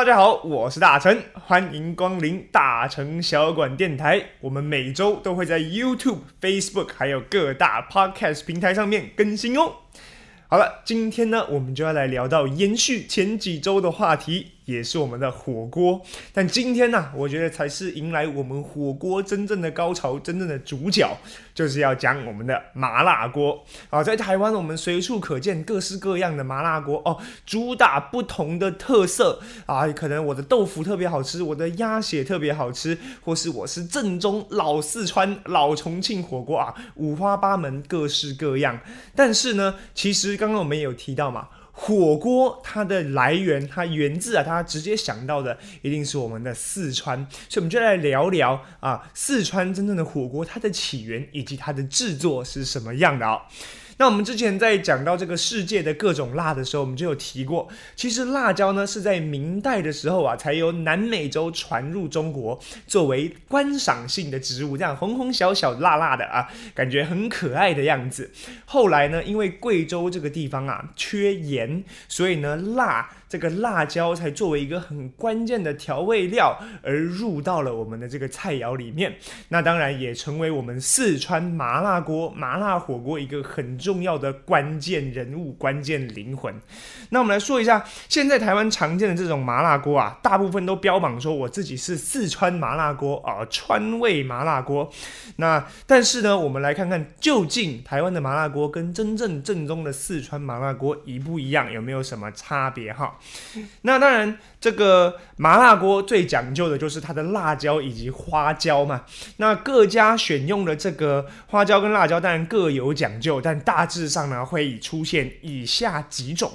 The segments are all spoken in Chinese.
大家好，我是大成，欢迎光临大成小馆电台。我们每周都会在 YouTube、Facebook 还有各大 Podcast 平台上面更新哦。好了，今天呢，我们就要来聊到延续前几周的话题。也是我们的火锅，但今天呢，我觉得才是迎来我们火锅真正的高潮，真正的主角，就是要讲我们的麻辣锅啊！在台湾，我们随处可见各式各样的麻辣锅哦，主打不同的特色啊，可能我的豆腐特别好吃，我的鸭血特别好吃，或是我是正宗老四川老重庆火锅啊，五花八门，各式各样。但是呢，其实刚刚我们也有提到嘛。火锅它的来源，它源自啊，它直接想到的一定是我们的四川，所以我们就来聊聊啊，四川真正的火锅它的起源以及它的制作是什么样的啊。那我们之前在讲到这个世界的各种辣的时候，我们就有提过，其实辣椒呢是在明代的时候啊，才由南美洲传入中国，作为观赏性的植物，这样红红小小辣辣的啊，感觉很可爱的样子。后来呢，因为贵州这个地方啊缺盐，所以呢辣。这个辣椒才作为一个很关键的调味料而入到了我们的这个菜肴里面，那当然也成为我们四川麻辣锅、麻辣火锅一个很重要的关键人物、关键灵魂。那我们来说一下，现在台湾常见的这种麻辣锅啊，大部分都标榜说我自己是四川麻辣锅啊，川味麻辣锅。那但是呢，我们来看看究竟台湾的麻辣锅跟真正正宗的四川麻辣锅一不一样，有没有什么差别哈？那当然，这个麻辣锅最讲究的就是它的辣椒以及花椒嘛。那各家选用的这个花椒跟辣椒当然各有讲究，但大致上呢会以出现以下几种。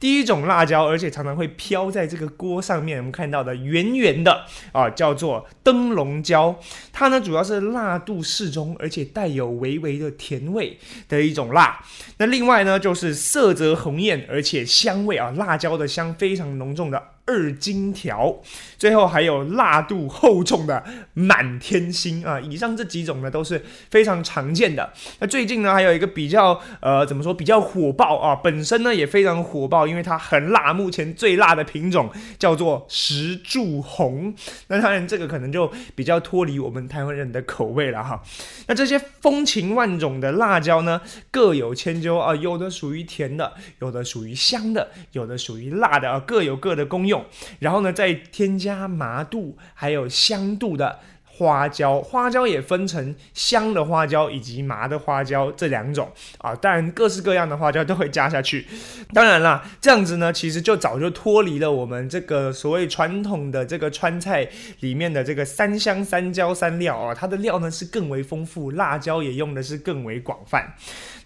第一种辣椒，而且常常会飘在这个锅上面，我们看到的圆圆的啊，叫做灯笼椒。它呢主要是辣度适中，而且带有微微的甜味的一种辣。那另外呢就是色泽红艳，而且香味啊，辣椒的香非常浓重的。二荆条，最后还有辣度厚重的满天星啊！以上这几种呢都是非常常见的。那最近呢还有一个比较呃怎么说比较火爆啊，本身呢也非常火爆，因为它很辣。目前最辣的品种叫做石柱红。那当然这个可能就比较脱离我们台湾人的口味了哈。那这些风情万种的辣椒呢各有千秋啊，有的属于甜的，有的属于香的，有的属于辣的啊，各有各的功用。然后呢，再添加麻度还有香度的花椒，花椒也分成香的花椒以及麻的花椒这两种啊。当然，各式各样的花椒都会加下去。当然啦，这样子呢，其实就早就脱离了我们这个所谓传统的这个川菜里面的这个三香三椒三料啊。它的料呢是更为丰富，辣椒也用的是更为广泛。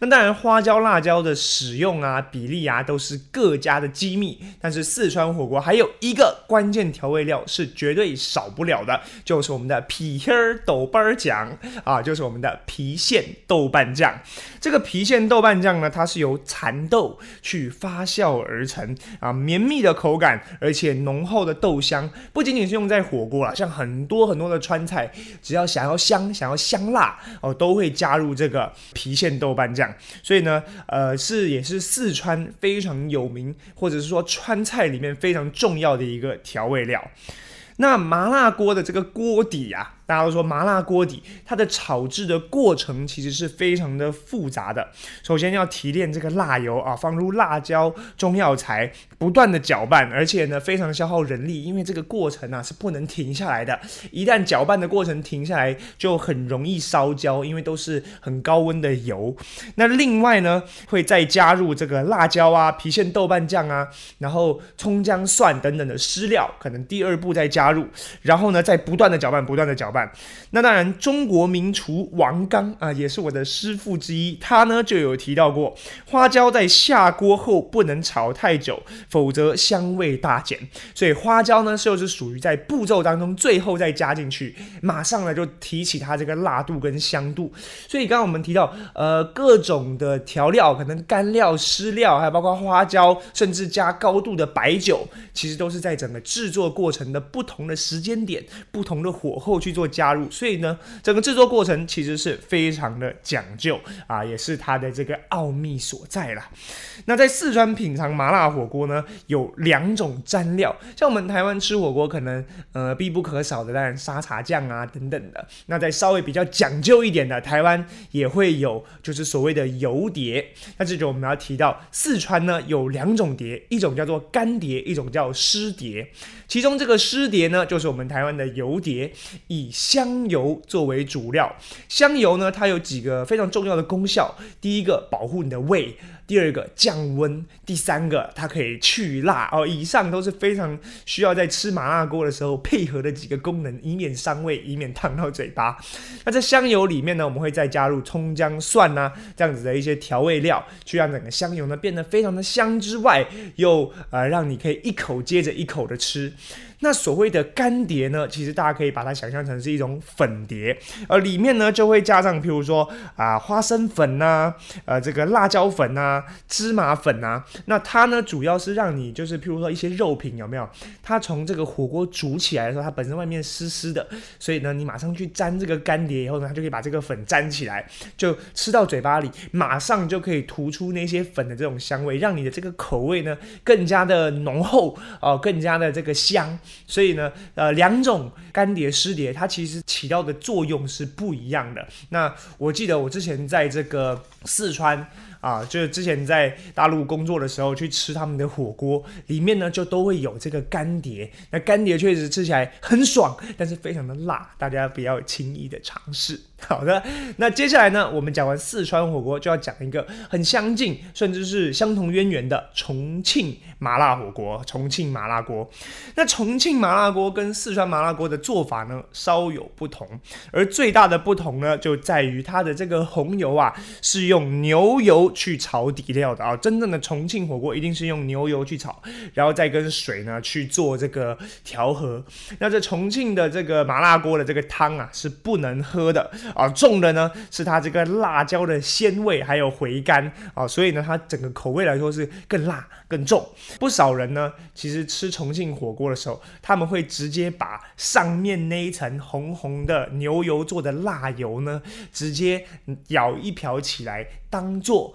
那当然，花椒、辣椒的使用啊、比例啊，都是各家的机密。但是四川火锅还有一个关键调味料是绝对少不了的，就是我们的皮心儿豆瓣酱啊，就是我们的郫县豆瓣酱。这个郫县豆瓣酱呢，它是由蚕豆去发酵而成啊，绵密的口感，而且浓厚的豆香，不仅仅是用在火锅啊，像很多很多的川菜，只要想要香、想要香辣哦，都会加入这个郫县豆瓣酱。所以呢，呃，是也是四川非常有名，或者是说川菜里面非常重要的一个调味料。那麻辣锅的这个锅底呀。大家都说麻辣锅底，它的炒制的过程其实是非常的复杂的。首先要提炼这个辣油啊，放入辣椒、中药材，不断的搅拌，而且呢非常消耗人力，因为这个过程啊是不能停下来的。一旦搅拌的过程停下来，就很容易烧焦，因为都是很高温的油。那另外呢，会再加入这个辣椒啊、郫县豆瓣酱啊，然后葱姜蒜等等的湿料，可能第二步再加入，然后呢再不断的搅拌，不断的搅。拌，办那当然，中国名厨王刚啊，也是我的师傅之一，他呢就有提到过，花椒在下锅后不能炒太久，否则香味大减。所以花椒呢，就是属于在步骤当中最后再加进去，马上呢就提起它这个辣度跟香度。所以刚刚我们提到，呃，各种的调料，可能干料、湿料，还有包括花椒，甚至加高度的白酒，其实都是在整个制作过程的不同的时间点、不同的火候去做。做加入，所以呢，整个制作过程其实是非常的讲究啊，也是它的这个奥秘所在啦。那在四川品尝麻辣火锅呢，有两种蘸料，像我们台湾吃火锅可能呃必不可少的，当然沙茶酱啊等等的。那在稍微比较讲究一点的，台湾也会有就是所谓的油碟。那这就我们要提到四川呢有两种碟，一种叫做干碟，一种叫湿碟。其中这个湿碟呢，就是我们台湾的油碟，以香油作为主料。香油呢，它有几个非常重要的功效。第一个，保护你的胃。第二个降温，第三个它可以去辣哦。以上都是非常需要在吃麻辣锅的时候配合的几个功能，以免伤胃，以免烫到嘴巴。那在香油里面呢，我们会再加入葱姜蒜呐这样子的一些调味料，去让整个香油呢变得非常的香之外，又呃让你可以一口接着一口的吃。那所谓的干碟呢，其实大家可以把它想象成是一种粉碟，呃，里面呢就会加上，譬如说啊花生粉呐，呃这个辣椒粉呐，芝麻粉呐。那它呢主要是让你就是譬如说一些肉品有没有？它从这个火锅煮起来的时候，它本身外面湿湿的，所以呢你马上去沾这个干碟以后呢，它就可以把这个粉沾起来，就吃到嘴巴里，马上就可以吐出那些粉的这种香味，让你的这个口味呢更加的浓厚哦，更加的这个香。所以呢，呃，两种干碟湿碟，它其实起到的作用是不一样的。那我记得我之前在这个四川。啊，就是之前在大陆工作的时候，去吃他们的火锅，里面呢就都会有这个干碟。那干碟确实吃起来很爽，但是非常的辣，大家不要轻易的尝试。好的，那接下来呢，我们讲完四川火锅，就要讲一个很相近，甚至是相同渊源的重庆麻辣火锅。重庆麻辣锅，那重庆麻辣锅跟四川麻辣锅的做法呢稍有不同，而最大的不同呢就在于它的这个红油啊是用牛油。去炒底料的啊，真正的重庆火锅一定是用牛油去炒，然后再跟水呢去做这个调和。那这重庆的这个麻辣锅的这个汤啊是不能喝的啊，重的呢是它这个辣椒的鲜味还有回甘啊，所以呢它整个口味来说是更辣更重。不少人呢其实吃重庆火锅的时候，他们会直接把上面那一层红红的牛油做的辣油呢，直接舀一瓢起来当做。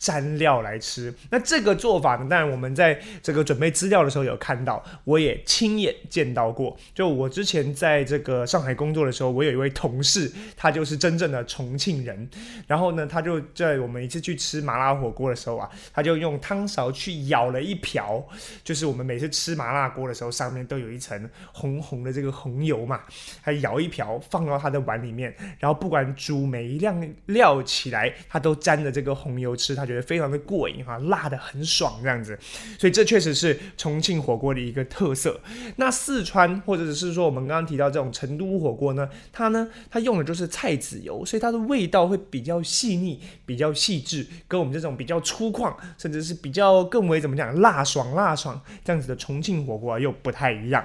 蘸料来吃，那这个做法呢？当然，我们在这个准备资料的时候有看到，我也亲眼见到过。就我之前在这个上海工作的时候，我有一位同事，他就是真正的重庆人。然后呢，他就在我们一次去吃麻辣火锅的时候啊，他就用汤勺去舀了一瓢，就是我们每次吃麻辣锅的时候，上面都有一层红红的这个红油嘛，他舀一瓢放到他的碗里面，然后不管煮每一样料起来，他都沾着这个红油吃，他就。非常的过瘾哈，辣的很爽这样子，所以这确实是重庆火锅的一个特色。那四川或者是说我们刚刚提到这种成都火锅呢，它呢它用的就是菜籽油，所以它的味道会比较细腻、比较细致，跟我们这种比较粗犷，甚至是比较更为怎么讲辣爽辣爽这样子的重庆火锅又不太一样。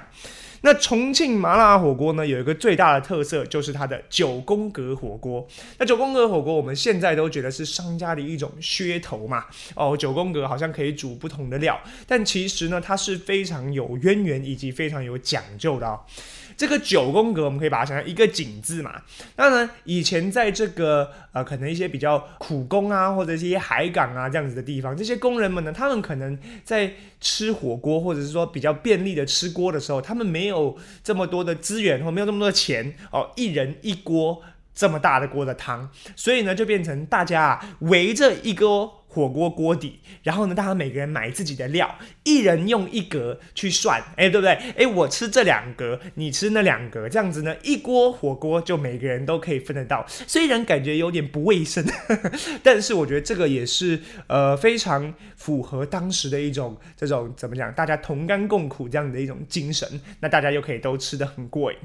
那重庆麻辣火锅呢，有一个最大的特色就是它的九宫格火锅。那九宫格火锅，我们现在都觉得是商家的一种噱头嘛。哦，九宫格好像可以煮不同的料，但其实呢，它是非常有渊源以及非常有讲究的哦。这个九宫格，我们可以把它想成一个井字嘛。当然，以前在这个呃，可能一些比较苦工啊，或者一些海港啊这样子的地方，这些工人们呢，他们可能在吃火锅，或者是说比较便利的吃锅的时候，他们没有这么多的资源，或没有这么多的钱哦，一人一锅这么大的锅的汤，所以呢，就变成大家围着一锅。火锅锅底，然后呢，大家每个人买自己的料，一人用一格去算，哎，对不对？哎，我吃这两格，你吃那两格，这样子呢，一锅火锅就每个人都可以分得到。虽然感觉有点不卫生，但是我觉得这个也是呃非常符合当时的一种这种怎么讲，大家同甘共苦这样的一种精神。那大家又可以都吃得很过瘾。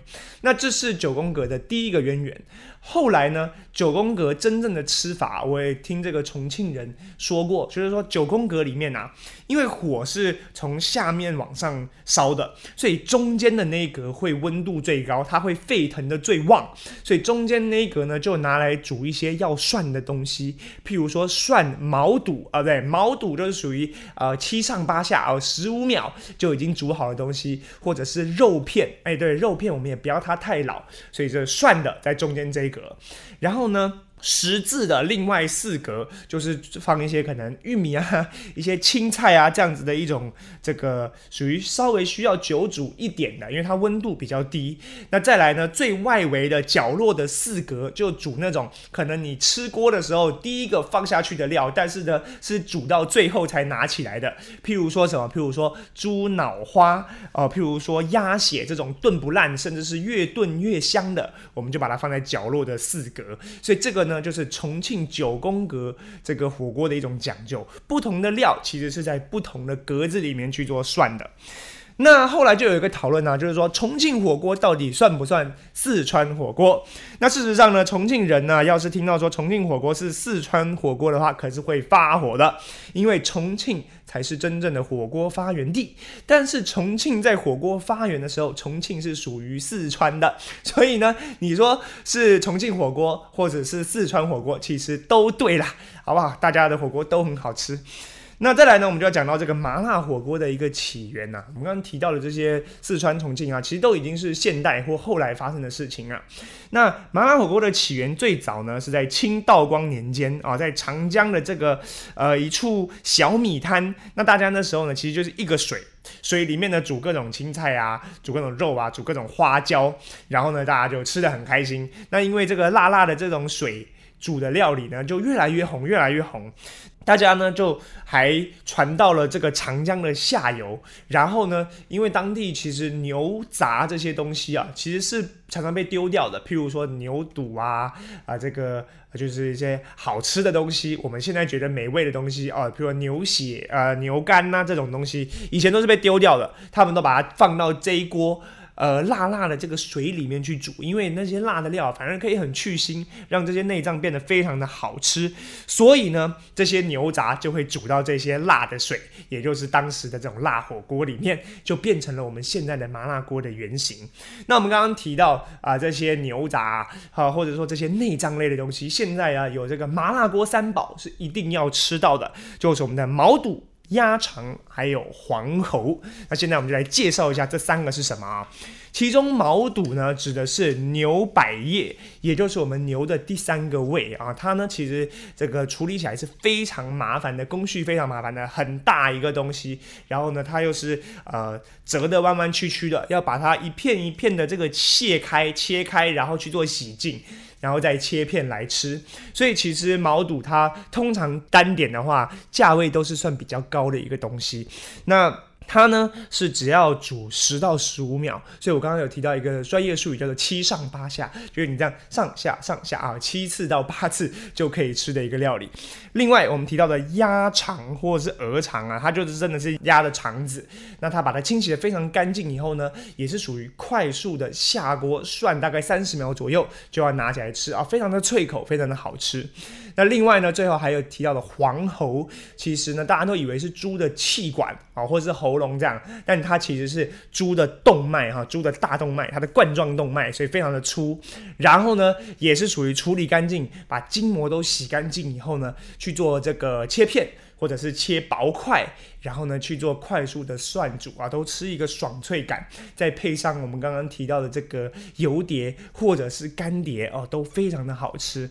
那这是九宫格的第一个渊源。后来呢，九宫格真正的吃法，我也听这个重庆人。说过，就是说九宫格里面啊，因为火是从下面往上烧的，所以中间的那一格会温度最高，它会沸腾的最旺，所以中间那一格呢就拿来煮一些要涮的东西，譬如说涮毛肚啊，对，毛肚就是属于呃七上八下哦，十五秒就已经煮好的东西，或者是肉片，哎，对，肉片我们也不要它太老，所以这涮的在中间这一格，然后呢。十字的另外四格就是放一些可能玉米啊、一些青菜啊这样子的一种这个属于稍微需要久煮一点的，因为它温度比较低。那再来呢，最外围的角落的四格就煮那种可能你吃锅的时候第一个放下去的料，但是呢是煮到最后才拿起来的。譬如说什么？譬如说猪脑花哦，譬如说鸭血这种炖不烂，甚至是越炖越香的，我们就把它放在角落的四格。所以这个呢。那就是重庆九宫格这个火锅的一种讲究，不同的料其实是在不同的格子里面去做涮的。那后来就有一个讨论呢，就是说重庆火锅到底算不算四川火锅？那事实上呢，重庆人呢，要是听到说重庆火锅是四川火锅的话，可是会发火的，因为重庆才是真正的火锅发源地。但是重庆在火锅发源的时候，重庆是属于四川的，所以呢，你说是重庆火锅或者是四川火锅，其实都对啦，好不好？大家的火锅都很好吃。那再来呢，我们就要讲到这个麻辣火锅的一个起源呐。我们刚刚提到的这些四川、重庆啊，其实都已经是现代或后来发生的事情啊。那麻辣火锅的起源最早呢，是在清道光年间啊，在长江的这个呃一处小米滩。那大家那时候呢，其实就是一个水，水里面呢煮各种青菜啊，煮各种肉啊，煮各种花椒，然后呢大家就吃的很开心。那因为这个辣辣的这种水煮的料理呢，就越来越红，越来越红。大家呢就还传到了这个长江的下游，然后呢，因为当地其实牛杂这些东西啊，其实是常常被丢掉的。譬如说牛肚啊，啊，这个就是一些好吃的东西，我们现在觉得美味的东西啊，譬如牛血啊、牛肝呐这种东西，以前都是被丢掉的，他们都把它放到这一锅。呃，辣辣的这个水里面去煮，因为那些辣的料反而可以很去腥，让这些内脏变得非常的好吃。所以呢，这些牛杂就会煮到这些辣的水，也就是当时的这种辣火锅里面，就变成了我们现在的麻辣锅的原型。那我们刚刚提到啊，这些牛杂啊，或者说这些内脏类的东西，现在啊有这个麻辣锅三宝是一定要吃到的，就是我们的毛肚。鸭肠还有黄喉，那现在我们就来介绍一下这三个是什么啊？其中毛肚呢，指的是牛百叶，也就是我们牛的第三个胃啊。它呢，其实这个处理起来是非常麻烦的，工序非常麻烦的，很大一个东西。然后呢，它又是呃折的弯弯曲曲的，要把它一片一片的这个切开、切开，然后去做洗净。然后再切片来吃，所以其实毛肚它通常单点的话，价位都是算比较高的一个东西。那它呢是只要煮十到十五秒，所以我刚刚有提到一个专业术语叫做七上八下，就是你这样上下上下啊，七次到八次就可以吃的一个料理。另外我们提到的鸭肠或者是鹅肠啊，它就是真的是鸭的肠子，那它把它清洗的非常干净以后呢，也是属于快速的下锅涮大概三十秒左右就要拿起来吃啊，非常的脆口，非常的好吃。那另外呢，最后还有提到的黄喉，其实呢大家都以为是猪的气管啊，或者是喉。咙这样，但它其实是猪的动脉哈，猪的大动脉，它的冠状动脉，所以非常的粗。然后呢，也是属于处理干净，把筋膜都洗干净以后呢，去做这个切片或者是切薄块，然后呢去做快速的涮煮啊，都吃一个爽脆感。再配上我们刚刚提到的这个油碟或者是干碟哦，都非常的好吃。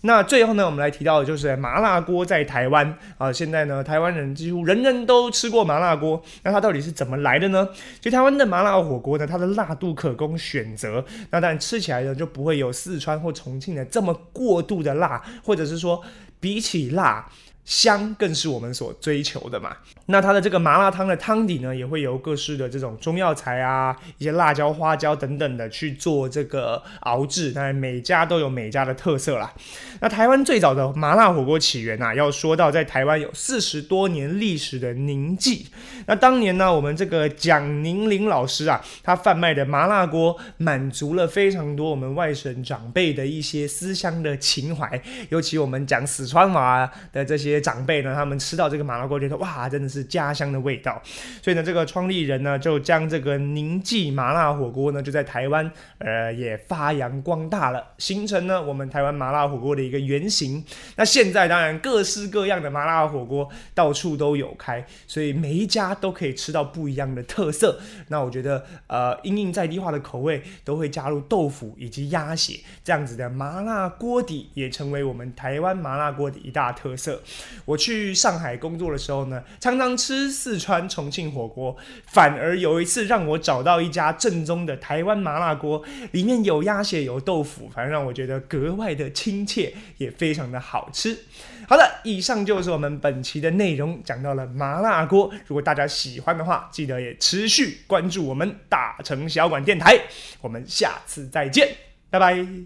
那最后呢，我们来提到的就是麻辣锅在台湾啊，现在呢，台湾人几乎人人都吃过麻辣锅。那它到底是怎么来的呢？就台湾的麻辣火锅呢，它的辣度可供选择。那但吃起来呢，就不会有四川或重庆的这么过度的辣，或者是说比起辣。香更是我们所追求的嘛。那它的这个麻辣汤的汤底呢，也会由各式的这种中药材啊，一些辣椒、花椒等等的去做这个熬制。当然每家都有每家的特色啦。那台湾最早的麻辣火锅起源啊，要说到在台湾有四十多年历史的宁记。那当年呢，我们这个蒋宁林老师啊，他贩卖的麻辣锅，满足了非常多我们外省长辈的一些思乡的情怀。尤其我们讲四川话的这些。长辈呢，他们吃到这个麻辣锅，觉得哇，真的是家乡的味道。所以呢，这个创立人呢，就将这个宁记麻辣火锅呢，就在台湾呃也发扬光大了，形成呢我们台湾麻辣火锅的一个原型。那现在当然各式各样的麻辣火锅到处都有开，所以每一家都可以吃到不一样的特色。那我觉得呃，因应在地化的口味，都会加入豆腐以及鸭血这样子的麻辣锅底，也成为我们台湾麻辣锅的一大特色。我去上海工作的时候呢，常常吃四川、重庆火锅，反而有一次让我找到一家正宗的台湾麻辣锅，里面有鸭血、有豆腐，反正让我觉得格外的亲切，也非常的好吃。好的，以上就是我们本期的内容，讲到了麻辣锅。如果大家喜欢的话，记得也持续关注我们大城小馆电台。我们下次再见，拜拜。